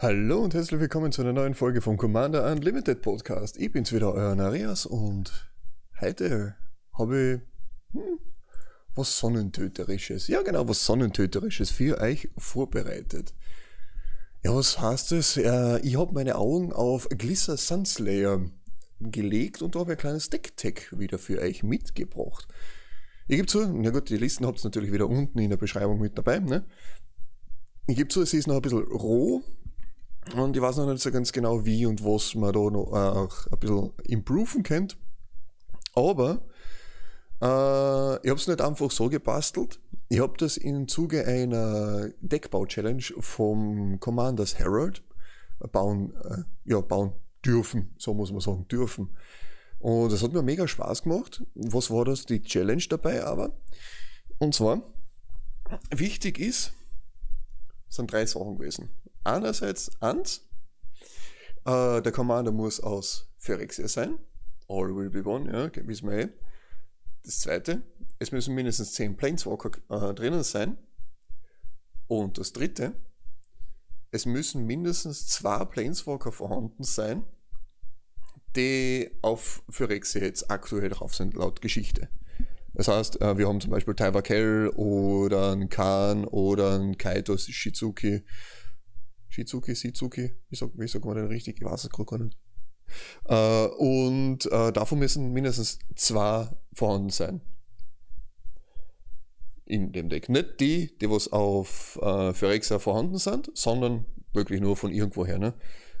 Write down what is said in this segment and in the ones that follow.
Hallo und herzlich willkommen zu einer neuen Folge vom Commander Unlimited Podcast. Ich bin's wieder, euer Narias und heute habe ich hm, was Sonnentöterisches, ja genau, was Sonnentöterisches für euch vorbereitet. Ja, was heißt das? Äh, ich habe meine Augen auf Glisser Sunslayer gelegt und habe ein kleines Deck-Tech wieder für euch mitgebracht. Ich gebe zu, na gut, die Listen habt ihr natürlich wieder unten in der Beschreibung mit dabei, ne? Ich gebe zu, es ist noch ein bisschen roh, und ich weiß noch nicht so ganz genau, wie und was man da noch äh, ein bisschen improven könnte. Aber äh, ich habe es nicht einfach so gebastelt. Ich habe das im Zuge einer Deckbau-Challenge vom Commanders Herald bauen, äh, ja, bauen dürfen, so muss man sagen, dürfen. Und das hat mir mega Spaß gemacht. Was war das? Die Challenge dabei aber. Und zwar, wichtig ist, sind drei Sachen gewesen einerseits eins, äh, der Commander muss aus Phyrexia sein. All will be one, ja, wissen wir eh. Das zweite, es müssen mindestens 10 Planeswalker äh, drinnen sein. Und das dritte, es müssen mindestens zwei Planeswalker vorhanden sein, die auf Phyrexia jetzt aktuell drauf sind, laut Geschichte. Das heißt, äh, wir haben zum Beispiel Taiwa Kell oder einen Khan oder einen Kaito Shizuki Shizuki, Shizuki, wie sagt, wie sagt man denn richtig? Ich weiß es gerade gar nicht. Äh, und äh, davon müssen mindestens zwei vorhanden sein. In dem Deck. Nicht die, die was auf äh, Phyrexa vorhanden sind, sondern wirklich nur von irgendwoher, ne?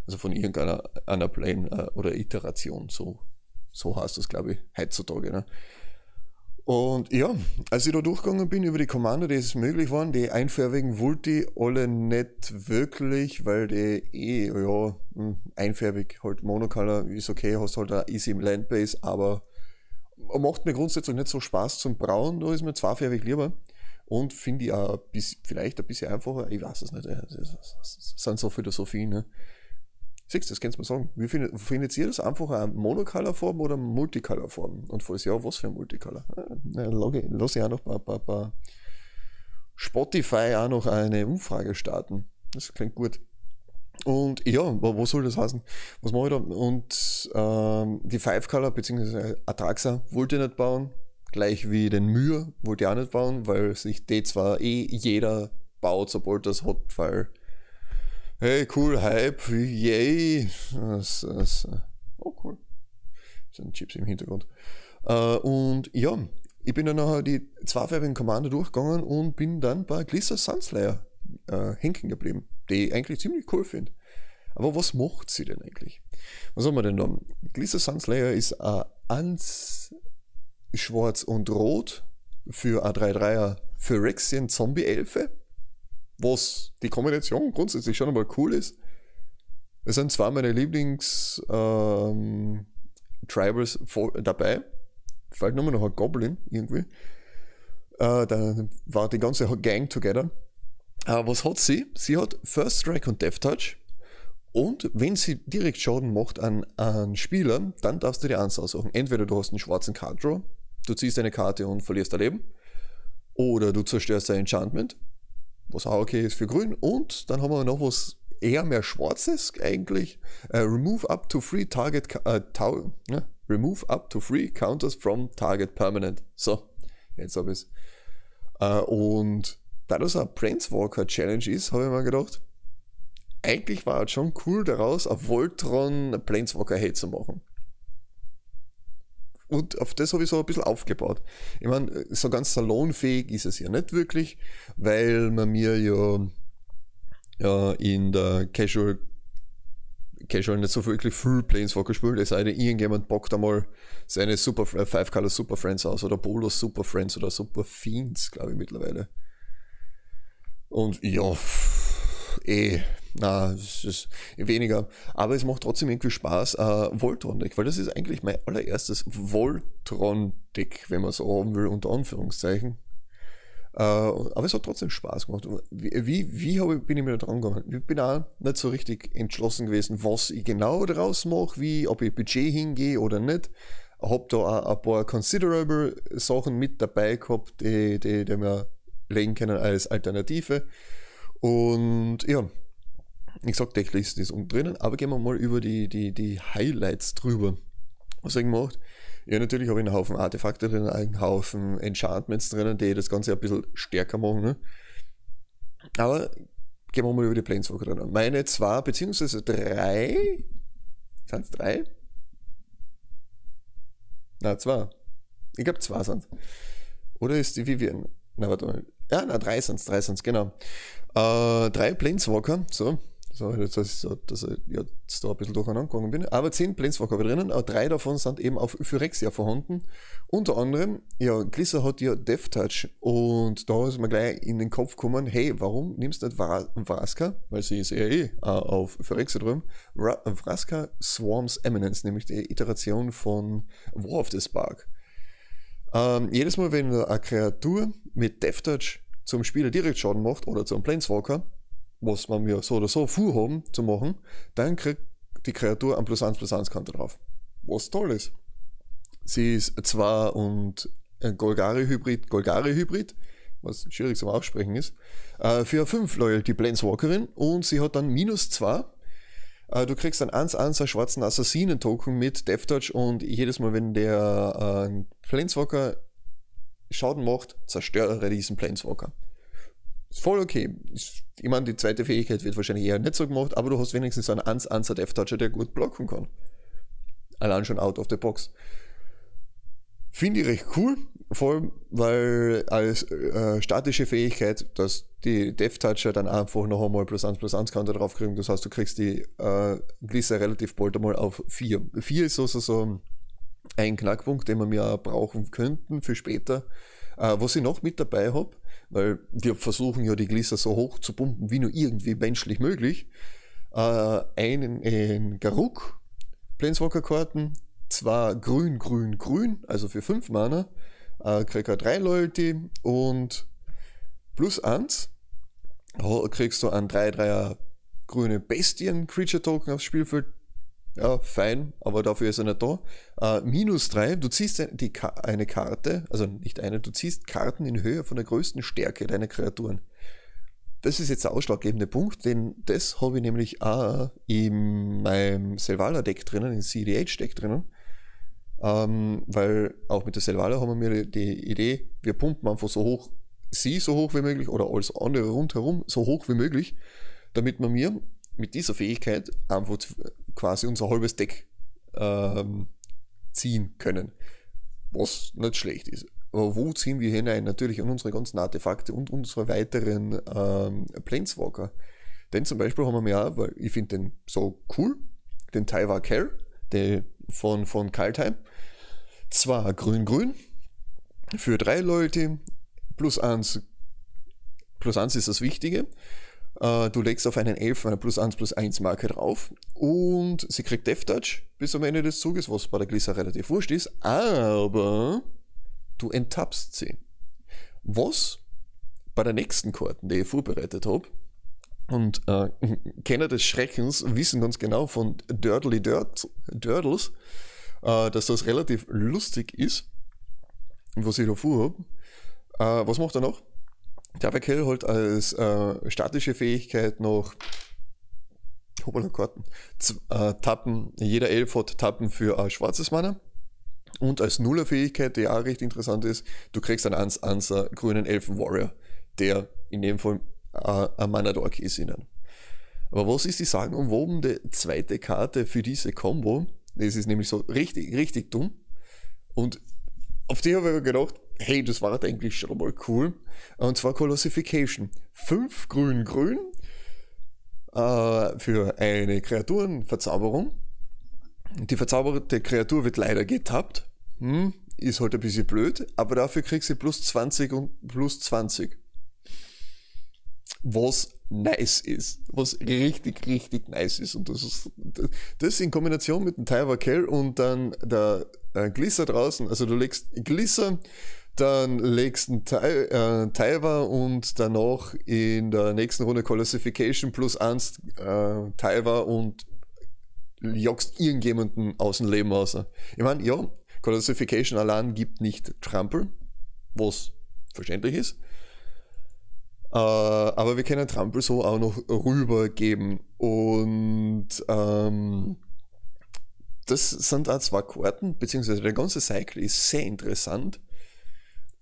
Also von irgendeiner einer Plane äh, oder Iteration, so, so heißt das, glaube ich, heutzutage. Ne? Und ja, als ich da durchgegangen bin über die Kommando, die es möglich waren, die einfärbigen ich alle nicht wirklich, weil die eh, ja, hm, einfärbig, halt Monocolor ist okay, hast halt eine easy Landbase, aber macht mir grundsätzlich nicht so Spaß zum Brauen, da ist mir zweifärbig lieber. Und finde ich auch bis, vielleicht ein bisschen einfacher, ich weiß es nicht, das sind so Philosophien, ne? Siehst du, das kannst du mir sagen. Wie findet, findet ihr das einfach eine Monocolor-Form oder Multicolor-Form? Und falls ja, was für ein Multicolor? Ja, lass ich auch noch bei, bei, bei Spotify auch noch eine Umfrage starten. Das klingt gut. Und ja, was soll das heißen? Was mache ich da? Und ähm, die Five Color bzw. Atraxa wollte ich nicht bauen, gleich wie den Mühe wollte ich auch nicht bauen, weil sich die zwar eh jeder baut, sobald das hat, weil hey, cool, Hype, yay. Das, das, oh, cool. Sind Chips im Hintergrund. Uh, und ja, ich bin dann nachher die zweifarbigen Commander durchgegangen und bin dann bei Glisser Sunslayer uh, hängen geblieben, die ich eigentlich ziemlich cool finde. Aber was macht sie denn eigentlich? Was haben wir denn da? Glisser Sunslayer ist uh, ans schwarz und rot für A33er Phyrexian Zombie-Elfe was die Kombination grundsätzlich schon einmal cool ist. Es sind zwei meiner Lieblings ähm, dabei. Vielleicht nur noch ein Goblin irgendwie. Äh, da war die ganze Gang together. Äh, was hat sie? Sie hat First Strike und Death Touch. Und wenn sie direkt Schaden macht an einen Spieler, dann darfst du dir eins aussuchen. Entweder du hast einen schwarzen Card Draw, du ziehst eine Karte und verlierst dein Leben. Oder du zerstörst dein Enchantment was auch okay ist für grün. Und dann haben wir noch was eher mehr Schwarzes eigentlich. Uh, remove up to three target, uh, ne? remove up to three counters from target permanent. So, jetzt habe ich es. Uh, und da das eine Planeswalker Challenge ist, habe ich mir gedacht, eigentlich war es schon cool daraus, auf Voltron Planeswalker Hate zu machen. Und auf das habe ich so ein bisschen aufgebaut. Ich meine, so ganz salonfähig ist es ja nicht wirklich, weil man mir ja, ja in der Casual Casual nicht so wirklich viel Planeswalker spielt, es sei denn, irgendjemand bockt einmal seine Super Five Color Super Friends aus oder Bolos Super Friends oder Super Fiends, glaube ich mittlerweile. Und ja, eh, na, es ist weniger. Aber es macht trotzdem irgendwie Spaß, äh, Voltron-Deck, weil das ist eigentlich mein allererstes Voltron-Deck, wenn man so haben will, unter Anführungszeichen. Äh, aber es hat trotzdem Spaß gemacht. Wie, wie, wie ich, bin ich mir da dran gegangen? Ich bin auch nicht so richtig entschlossen gewesen, was ich genau daraus mache, wie, ob ich Budget hingehe oder nicht. Hab da auch ein paar considerable Sachen mit dabei gehabt, die, die, die wir legen können als Alternative. Und ja, ich sag, Decklist ist unten drinnen, aber gehen wir mal über die, die, die Highlights drüber. Was habe ich gemacht? Ja, natürlich habe ich einen Haufen Artefakte drin, einen Haufen Enchantments drinnen, die das Ganze ein bisschen stärker machen. Ne? Aber gehen wir mal über die Planeswalker drinnen. Meine zwei, beziehungsweise drei, sind es drei? Na, zwei. Ich glaube, zwei sind Oder ist die Vivian? Na, warte mal. Ja, na, drei sind es, drei sind es, genau. Äh, drei Planeswalker, so. So, jetzt, dass ich, dass ich jetzt da ein bisschen durcheinander gegangen bin. Aber zehn Planeswalker habe ich drinnen, aber drei davon sind eben auf Phyrexia vorhanden. Unter anderem, ja, Glisser hat ja Death Touch und da ist mir gleich in den Kopf gekommen, hey, warum nimmst du nicht Vraska, weil sie ist ja eh äh, auf Phyrexia drüben, Vraska Swarms Eminence, nämlich die Iteration von War of the Spark. Ähm, jedes Mal, wenn eine Kreatur mit Death Touch zum Spieler direkt Schaden macht oder zum Planeswalker, was man mir so oder so vorhaben zu machen, dann kriegt die Kreatur ein plus 1 plus 1 Kante drauf. Was toll ist. Sie ist zwar und Golgari-Hybrid, Golgari-Hybrid, was schwierig zum Aussprechen ist, äh, für 5 Loyalty Planeswalkerin und sie hat dann minus 2. Äh, du kriegst dann 1-1 schwarzen Assassinen-Token mit Death Touch und jedes Mal, wenn der äh, Planeswalker Schaden macht, zerstöre diesen Planeswalker. Ist voll okay. Ich meine, die zweite Fähigkeit wird wahrscheinlich eher nicht so gemacht, aber du hast wenigstens einen Answer Death Toucher, der gut blocken kann. Allein schon out of the box. Finde ich recht cool, vor allem, weil als äh, statische Fähigkeit, dass die Death Toucher dann einfach noch einmal plus 1 plus 1 Counter drauf kriegen. Das heißt, du kriegst die äh, Glisse relativ bald einmal auf 4. 4 ist also so ein Knackpunkt, den wir mir auch brauchen könnten für später. Äh, was ich noch mit dabei habe, weil wir versuchen ja die Glisser so hoch zu pumpen, wie nur irgendwie menschlich möglich. Äh, einen in Garuk, Planeswalker-Karten, zwar grün, grün, grün, also für 5 Mana, äh, kriegt er 3 Loyalty und plus 1 kriegst du einen 3-3er grüne Bestien-Creature-Token aufs Spielfeld ja, fein, aber dafür ist er nicht da. Äh, minus 3, du ziehst die, eine Karte, also nicht eine, du ziehst Karten in Höhe von der größten Stärke deiner Kreaturen. Das ist jetzt der ausschlaggebende Punkt, denn das habe ich nämlich auch in meinem Selvala-Deck drinnen, in CDH-Deck drinnen. Ähm, weil auch mit der Selvala haben wir die Idee, wir pumpen einfach so hoch, sie so hoch wie möglich oder alles andere rundherum so hoch wie möglich, damit man mir mit dieser Fähigkeit einfach quasi unser halbes Deck ähm, ziehen können. Was nicht schlecht ist. Aber wo ziehen wir hinein? Natürlich an unsere ganzen Artefakte und unsere weiteren ähm, Planeswalker. Denn zum Beispiel haben wir ja, weil ich finde den so cool, den Taiwa Care, der von, von Kaltheim. Zwar grün-grün, für drei Leute, plus eins, plus eins ist das Wichtige. Äh, du legst auf einen Elf eine plus 1 plus 1 Marke drauf und sie kriegt Death Touch bis am Ende des Zuges, was bei der Glissa relativ wurscht ist, aber du enttappst sie. Was bei der nächsten Karten, die ich vorbereitet habe, und äh, Kenner des Schreckens wissen ganz genau von Durdly Dirt, Durdles, äh, dass das relativ lustig ist, was ich da vorhabe. Äh, was macht er noch? Der Kill halt als äh, statische Fähigkeit noch hoppala, Karten. Z äh, Tappen, jeder Elf hat Tappen für ein schwarzes Mana. Und als Nuller-Fähigkeit, die auch recht interessant ist, du kriegst einen Ans Anser grünen Elfen-Warrior, der in dem Fall ein Mana-Dork ist ihnen. Aber was ist die sagenumwobene zweite Karte für diese Combo? Das ist nämlich so richtig, richtig dumm. Und auf die habe ich mir gedacht, hey, das war eigentlich schon mal cool. Und zwar Colossification. Fünf grün-grün äh, für eine Kreaturenverzauberung. Die verzauberte Kreatur wird leider getappt. Hm, ist halt ein bisschen blöd, aber dafür kriegst du plus 20 und plus 20. Was nice ist. Was richtig, richtig nice ist. Und das ist das in Kombination mit dem Tyler Kell und dann der äh, Glisser draußen. Also du legst Glisser, Dann legst einen äh, und danach in der nächsten Runde Classification plus 1 äh, Taiwa und jagst irgendjemanden aus dem Leben raus. Ich meine, ja, Classification allein gibt nicht Trampel, was verständlich ist. Äh, aber wir können Trampel so auch noch rübergeben. Und ähm, das sind auch zwei Karten, beziehungsweise der ganze Cycle ist sehr interessant.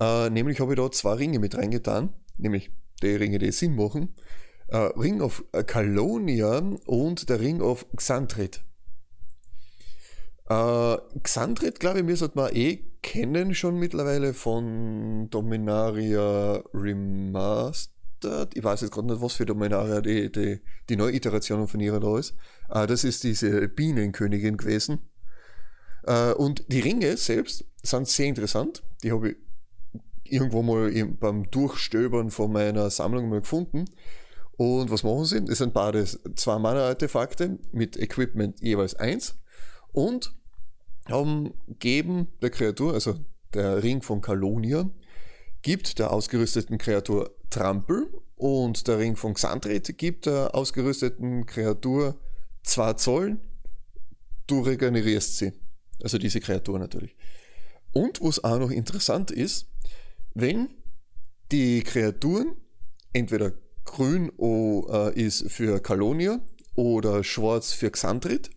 Äh, nämlich habe ich da zwei Ringe mit reingetan, nämlich die Ringe, die Sinn machen. Äh, Ring of Kalonia und der Ring of Xantrit. Äh, Xantrit, glaube ich, sollten wir eh kennen schon mittlerweile von Dominaria Remastered. Ich weiß jetzt gerade nicht, was für Dominaria die, die, die neue Iteration von ihrer da ist. Äh, das ist diese Bienenkönigin gewesen. Äh, und die Ringe selbst sind sehr interessant. Die habe ich irgendwo mal beim Durchstöbern von meiner Sammlung mal gefunden. Und was machen sie? Es sind beides zwei Mana-Artefakte mit Equipment jeweils eins und haben geben der Kreatur, also der Ring von Kalonia, gibt der ausgerüsteten Kreatur Trampel und der Ring von Xandrit gibt der ausgerüsteten Kreatur 2 Zoll, du regenerierst sie. Also diese Kreatur natürlich. Und was auch noch interessant ist, wenn die Kreaturen entweder grün äh, ist für Kalonia oder schwarz für Xandrit,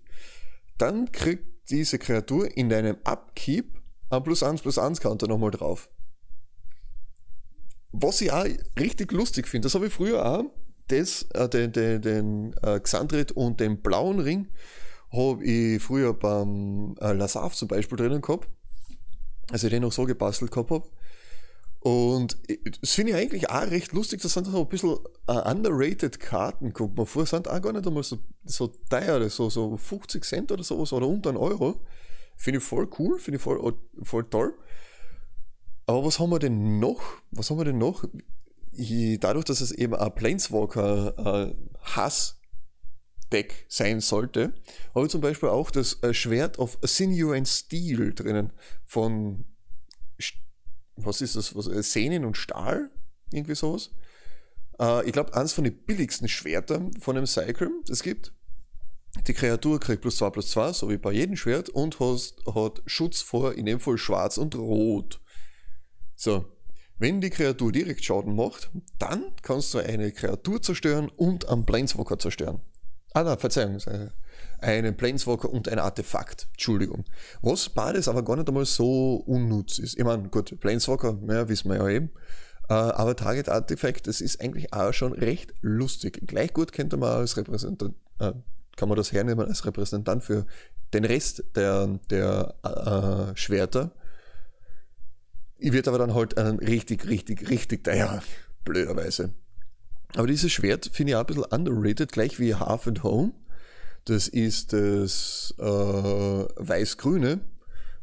dann kriegt diese Kreatur in deinem Upkeep ein plus 1 plus 1 Counter nochmal drauf. Was ich auch richtig lustig finde, das habe ich früher auch, das, äh, den, den, den äh, Xandrit und den blauen Ring habe ich früher beim äh, Lasav zum Beispiel drinnen gehabt, als ich den noch so gebastelt gehabt habe. Und das finde ich eigentlich auch recht lustig, das sind so ein bisschen uh, underrated Karten, kommt man vor, sind auch gar nicht einmal so, so teuer, so, so 50 Cent oder sowas oder unter einen Euro. Finde ich voll cool, finde ich voll, voll toll. Aber was haben wir denn noch? Was haben wir denn noch? Dadurch, dass es eben ein Planeswalker äh, sein sollte, habe ich zum Beispiel auch das äh, Schwert of Sinew and Steel drinnen von was ist das, was, äh, Sehnen und Stahl, irgendwie sowas. Ich glaube, eines von den billigsten Schwertern von einem Cycle, das gibt. Die Kreatur kriegt plus 2 plus 2, so wie bei jedem Schwert, und hat Schutz vor, in dem Fall schwarz und rot. So, wenn die Kreatur direkt Schaden macht, dann kannst du eine Kreatur zerstören und einen Planeswalker zerstören. Ah, nein, Verzeihung, einen Planeswalker und ein Artefakt. Entschuldigung. Was beides aber gar nicht einmal so unnütz ist. Ich meine, gut, Planeswalker, ja, wissen wir ja eben. Äh, aber Target Artifact, das ist eigentlich auch schon recht lustig. Gleich gut könnte man als Repräsentant, äh, kann man das hernehmen als Repräsentant für den Rest der, der äh, Schwerter. Ich wird aber dann halt einen richtig, richtig, richtig teuer, blöderweise. Aber dieses Schwert finde ich auch ein bisschen underrated, gleich wie Half and Home. Das ist das äh, weiß-grüne,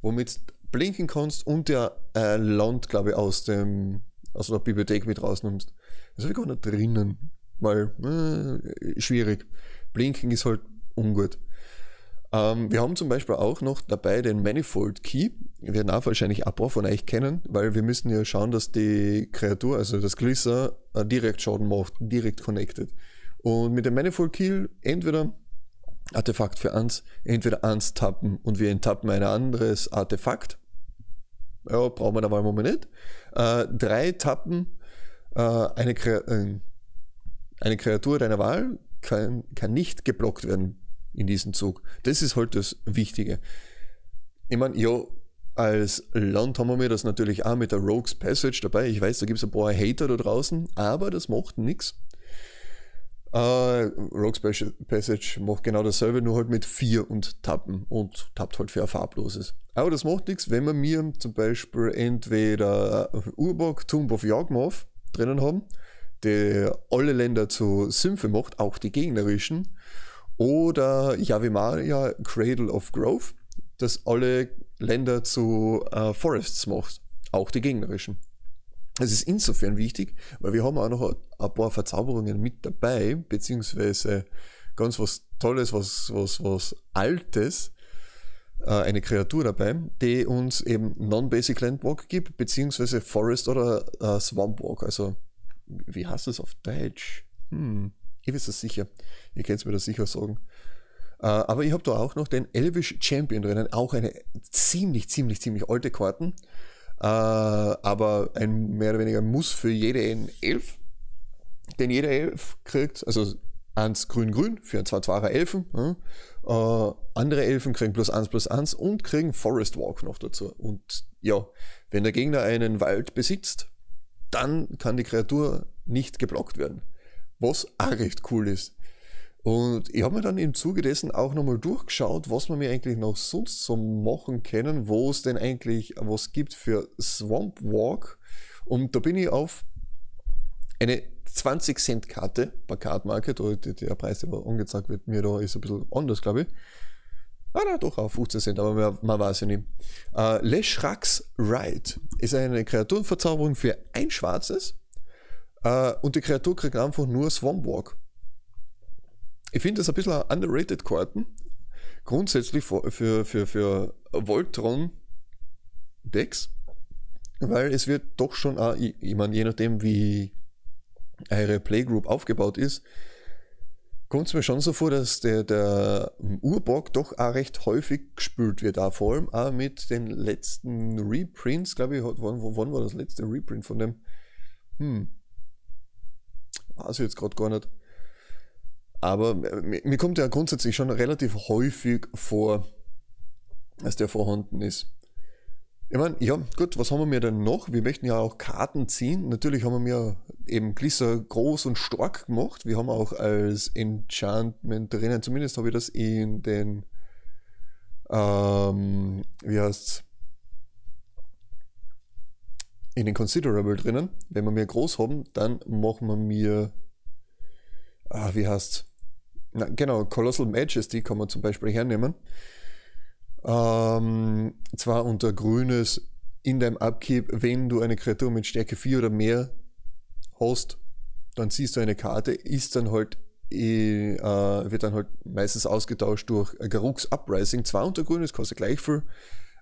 womit blinken kannst und der äh, Land, glaube ich, aus dem aus der Bibliothek mit rausnimmst. Das habe ich gar nicht drinnen, weil äh, schwierig. Blinken ist halt ungut. Ähm, wir haben zum Beispiel auch noch dabei den Manifold Key. Wir werden auch wahrscheinlich ein paar von euch kennen, weil wir müssen ja schauen, dass die Kreatur, also das Glisser, äh, direkt Schaden macht, direkt connected. Und mit dem Manifold Key entweder Artefakt für eins, entweder eins tappen und wir enttappen ein anderes Artefakt. Ja, brauchen wir aber im Moment nicht. Äh, drei tappen äh, eine, äh, eine Kreatur deiner Wahl kann, kann nicht geblockt werden in diesem Zug. Das ist halt das Wichtige. Ich meine, ja, als Land haben wir das natürlich auch mit der Rogues Passage dabei. Ich weiß, da gibt es ein paar Hater da draußen, aber das macht nichts. Uh, Rogues Passage macht genau dasselbe, nur halt mit 4 und Tappen und tappt halt für ein farbloses. Aber das macht nichts, wenn wir mir zum Beispiel entweder Urbok, Tomb of Yawgmoth drinnen haben, der alle Länder zu Sümpfe macht, auch die gegnerischen, oder Yavimaria Cradle of Growth, das alle Länder zu uh, Forests macht, auch die gegnerischen. Es ist insofern wichtig, weil wir haben auch noch ein paar Verzauberungen mit dabei, beziehungsweise ganz was Tolles, was, was, was Altes. äh, eine Kreatur dabei, die uns eben Non-Basic Landwalk gibt, beziehungsweise Forest oder äh, Swamp Walk. Also, wie heißt das auf Deutsch? Hm, ich weiß es sicher. Ihr könnt es mir das sicher sagen. Äh, aber ich habe da auch noch den Elvish Champion drinnen, auch eine ziemlich, ziemlich, ziemlich alte Karten. Äh, aber ein mehr oder weniger Muss für jede Elf. Denn jeder Elf kriegt, also eins grün-grün für ein 2-2er Elfen. Äh, andere Elfen kriegen plus 1 plus 1 und kriegen Forest Walk noch dazu. Und ja, wenn der Gegner einen Wald besitzt, dann kann die Kreatur nicht geblockt werden. Was auch recht cool ist. Und ich habe mir dann im Zuge dessen auch nochmal durchgeschaut, was wir mir eigentlich noch sonst so machen können, wo es denn eigentlich was gibt für Swamp Walk. Und da bin ich auf eine 20 Cent Karte bei Card Market, der Preis, der angezeigt wird, mir da ist ein bisschen anders, glaube ich. Ah, na, doch auch 15 Cent, aber man, man weiß ja nicht. Äh, Leshrax Ride ist eine Kreaturenverzauberung für ein schwarzes äh, und die Kreatur kriegt einfach nur Swamp Walk. Ich finde das ein bisschen underrated Karten. Grundsätzlich für, für, für, für Voltron Decks. Weil es wird doch schon, auch, ich, ich meine, je nachdem wie eure Playgroup aufgebaut ist, kommt es mir schon so vor, dass der, der Urborg doch auch recht häufig gespült wird. Auch vor allem auch mit den letzten Reprints, glaube ich, wann, wann war das letzte Reprint von dem? Hm. Weiß ich jetzt gerade gar nicht. Aber mir kommt ja grundsätzlich schon relativ häufig vor, dass der vorhanden ist. Ich meine, ja, gut, was haben wir denn noch? Wir möchten ja auch Karten ziehen. Natürlich haben wir mir eben Glisser groß und stark gemacht. Wir haben auch als Enchantment drinnen, zumindest habe ich das in den, ähm, wie heißt's? In den Considerable drinnen. Wenn wir mehr groß haben, dann machen wir mir ah, wie heißt Na, genau, Colossal Majesty kann man zum Beispiel hernehmen. Ähm, zwar unter grünes in deinem Upkeep, wenn du eine Kreatur mit Stärke 4 oder mehr hast, dann siehst du eine Karte, ist dann halt äh, wird dann halt meistens ausgetauscht durch Garuks Uprising. Zwar unter grünes kostet gleich viel.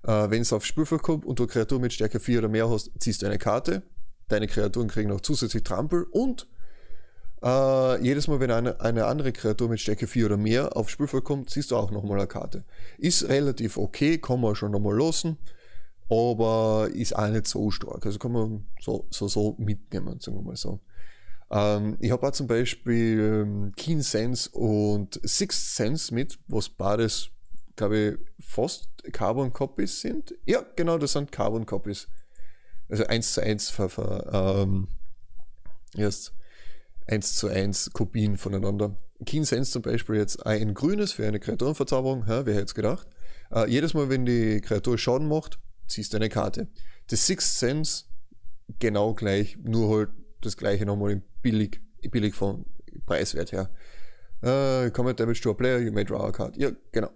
Äh, wenn es auf Spielfeld kommt und du eine Kreatur mit Stärke 4 oder mehr hast, ziehst du eine Karte. Deine Kreaturen kriegen noch zusätzlich Trampel und Uh, jedes Mal, wenn eine, eine andere Kreatur mit Stärke 4 oder mehr aufs Spielfeld kommt, siehst du auch nochmal eine Karte. Ist relativ okay, kann man schon nochmal lassen, aber ist auch nicht so stark. Also kann man so, so, so mitnehmen, sagen wir mal so. Um, ich habe auch zum Beispiel um, Keen Sense und Sixth Sense mit, was beides, glaube ich, fast Carbon Copies sind. Ja, genau, das sind Carbon Copies. Also 1 zu 1 ver, ver, um, erst 1 zu 1 Kopien voneinander. Keen Sense zum Beispiel jetzt ein grünes für eine Kreaturenverzauberung, ja, wer hätte es gedacht. Äh, jedes Mal, wenn die Kreatur Schaden macht, ziehst du eine Karte. Das Sixth Sense genau gleich, nur halt das gleiche nochmal in billig, billig von Preiswert her. Uh, comment damage to a player, you may draw a card. Ja, genau.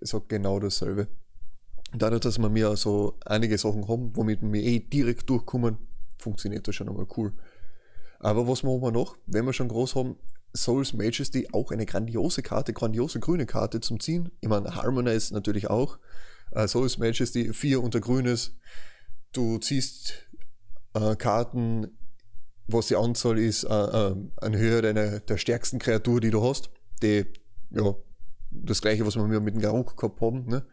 So genau dasselbe. Dadurch, dass wir mir so einige Sachen haben, womit wir eh direkt durchkommen, funktioniert das schon einmal cool. Aber was machen wir noch, wenn wir schon groß haben? Souls Majesty, auch eine grandiose Karte, grandiose grüne Karte zum Ziehen. Ich meine, Harmonize natürlich auch. Uh, Souls Majesty, 4 unter grünes. Du ziehst uh, Karten, was die Anzahl ist, uh, an Höhe deiner, der stärksten Kreatur, die du hast. Die, ja, das gleiche, was wir mit dem Garuk gehabt haben. Ne?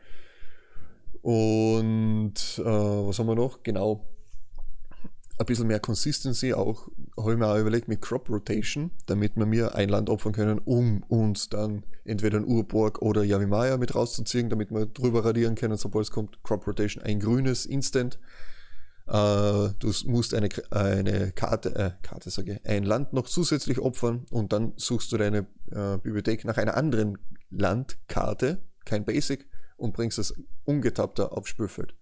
Und was haben wir noch? Genau, ein bisschen mehr Consistency auch, habe ich mir auch überlegt mit Crop Rotation, damit wir mir ein Land opfern können, um uns dann entweder ein Urborg oder Yamimaya mit rauszuziehen, damit wir drüber radieren können, sobald es kommt. Crop Rotation, ein grünes Instant. Uh, du musst eine, eine Karte, äh, Karte sage ich, ein Land noch zusätzlich opfern und dann suchst du deine äh, Bibliothek nach einer anderen Landkarte, kein Basic, und bringst es ungetappter aufs Spielfeld.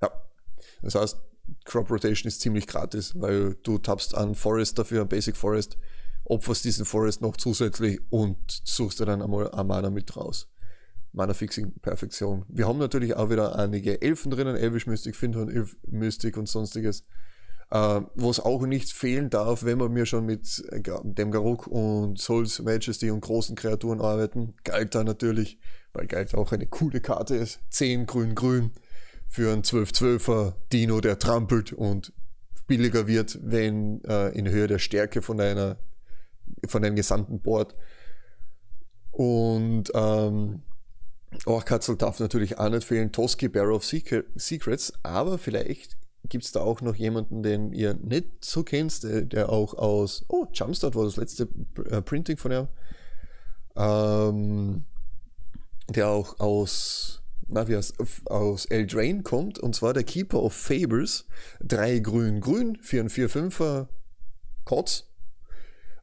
Ja, das heißt, Crop Rotation ist ziemlich gratis, weil du tappst an Forest dafür, an Basic Forest, opferst diesen Forest noch zusätzlich und suchst dir dann einmal ein Mana mit raus. Mana Fixing Perfektion. Wir haben natürlich auch wieder einige Elfen drinnen, Elvish Mystic, Findhorn Mystic und sonstiges. Äh, was auch nicht fehlen darf, wenn wir mir schon mit äh, dem Garuk und Souls Majesty und großen Kreaturen arbeiten. Galta natürlich, weil Galta auch eine coole Karte ist. 10 grün-grün für einen 12-12er Dino, der trampelt und billiger wird, wenn äh, in Höhe der Stärke von deiner von deinem gesamten Board. Und ähm, Orkatzel darf natürlich auch nicht fehlen. Toski, Barrow of Secrets, aber vielleicht gibt es da auch noch jemanden, den ihr nicht so kennt, der, der auch aus, oh, Jumpstart war das letzte äh, Printing von ihm, ähm, der auch aus, na, wie heißt, aus Eldraine kommt, und zwar der Keeper of Fables, drei grün-grün für einen 4-5er Kotz.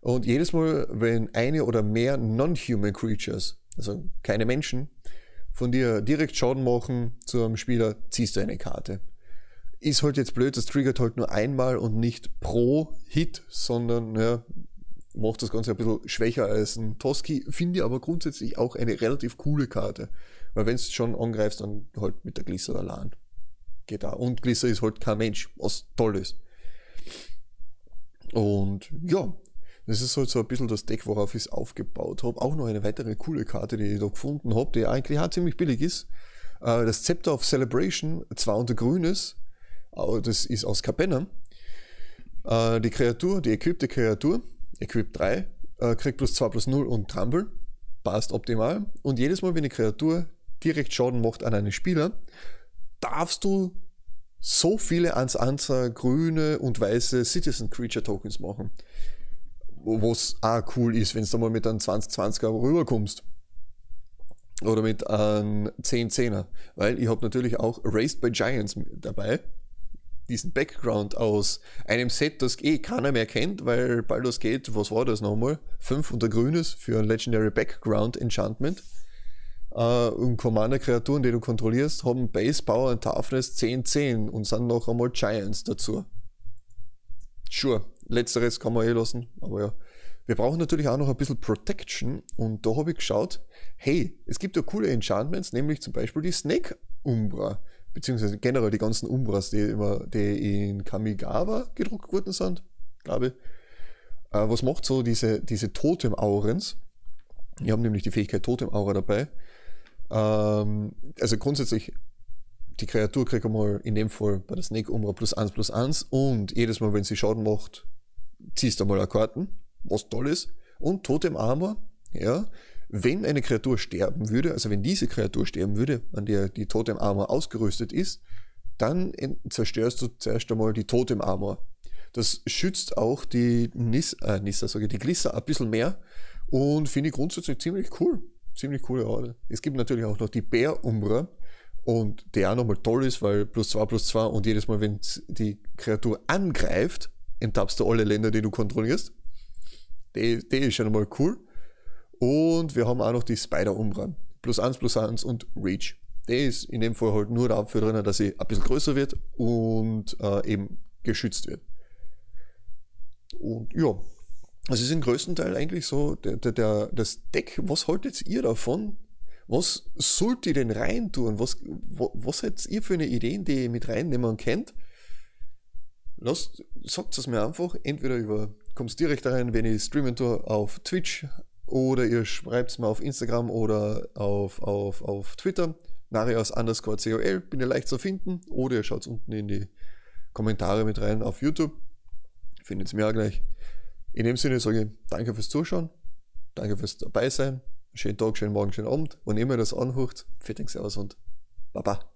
Und jedes Mal, wenn eine oder mehr Non-Human Creatures, also keine Menschen, von dir direkt Schaden machen zu einem Spieler, ziehst du eine Karte. Ist halt jetzt blöd, das triggert halt nur einmal und nicht pro Hit, sondern ja, macht das Ganze ein bisschen schwächer als ein Toski. Finde ich aber grundsätzlich auch eine relativ coole Karte. Weil wenn du schon angreifst, dann halt mit der Glisser allein. Geht da. Und Glisser ist halt kein Mensch, was toll ist. Und ja, das ist halt so ein bisschen das Deck, worauf ich es aufgebaut habe. Auch noch eine weitere coole Karte, die ich da gefunden habe, die eigentlich auch ziemlich billig ist. Äh, das Scepter of Celebration, zwar unter grünes, das ist aus Capenna. Äh, die Kreatur, die equipte Kreatur, Equip 3, äh, kriegt plus 2 plus 0 und Tumble. Passt optimal. Und jedes Mal, wenn eine Kreatur direkt Schaden macht an einen Spieler, darfst du so viele ans Anzahl grüne und weiße Citizen Creature Tokens machen was auch cool ist, wenn du mal mit einem 2020er rüberkommst. Oder mit einem 10-10er. Weil ich habe natürlich auch Raised by Giants dabei. Diesen Background aus einem Set, das eh keiner mehr kennt, weil Baldur's Gate, was war das nochmal? 5 unter Grünes für ein Legendary Background Enchantment. Uh, und Commander-Kreaturen, die du kontrollierst, haben Base, Power und Toughness 10-10 und sind noch einmal Giants dazu. Sure, letzteres kann man eh lassen, aber ja. Wir brauchen natürlich auch noch ein bisschen Protection und da habe ich geschaut, hey, es gibt ja coole Enchantments, nämlich zum Beispiel die Snake Umbra, beziehungsweise generell die ganzen Umbras, die immer, die in Kamigawa gedruckt worden sind, glaube ich. Äh, was macht so diese, diese Totem-Aurens? Die haben nämlich die Fähigkeit Totem-Aura dabei. Ähm, also grundsätzlich die Kreatur kriegt einmal in dem Fall bei der Snake Umbra plus 1 plus 1 und jedes Mal, wenn sie Schaden macht, ziehst du einmal eine Karten, was toll ist. Und Totem Armor, ja, wenn eine Kreatur sterben würde, also wenn diese Kreatur sterben würde, an der die Totem Armor ausgerüstet ist, dann zerstörst du zuerst einmal die Totem Armor. Das schützt auch die Nis, äh, Nissa, sage die Glisser ein bisschen mehr und finde ich grundsätzlich ziemlich cool. Ziemlich coole Orte. Es gibt natürlich auch noch die Bär Umbra, und der auch nochmal toll ist, weil plus 2 plus 2 und jedes Mal, wenn die Kreatur angreift, enttappst du alle Länder, die du kontrollierst. Der, ist schon einmal cool. Und wir haben auch noch die Spider-Umbra. Plus 1 plus 1 und Reach. Der ist in dem Fall halt nur dafür drin, dass sie ein bisschen größer wird und äh, eben geschützt wird. Und ja, also ist im größten Teil eigentlich so der, der, der, das Deck. Was haltet ihr davon? Was sollt ihr denn reintun? Was, was habt ihr für eine Idee, die ihr mit reinnehmen könnt? Sagt es mir einfach, entweder über, kommst direkt rein, wenn ich streamen tue auf Twitch oder ihr schreibt es mir auf Instagram oder auf, auf, auf Twitter. Narias underscore COL, bin ihr leicht zu finden. Oder ihr schaut unten in die Kommentare mit rein auf YouTube. Findet es mir auch gleich. In dem Sinne sage ich danke fürs Zuschauen, danke fürs dabei sein schönen Tag, schönen Morgen, schönen Abend. Wann immer das anhört, fertig aus und Baba.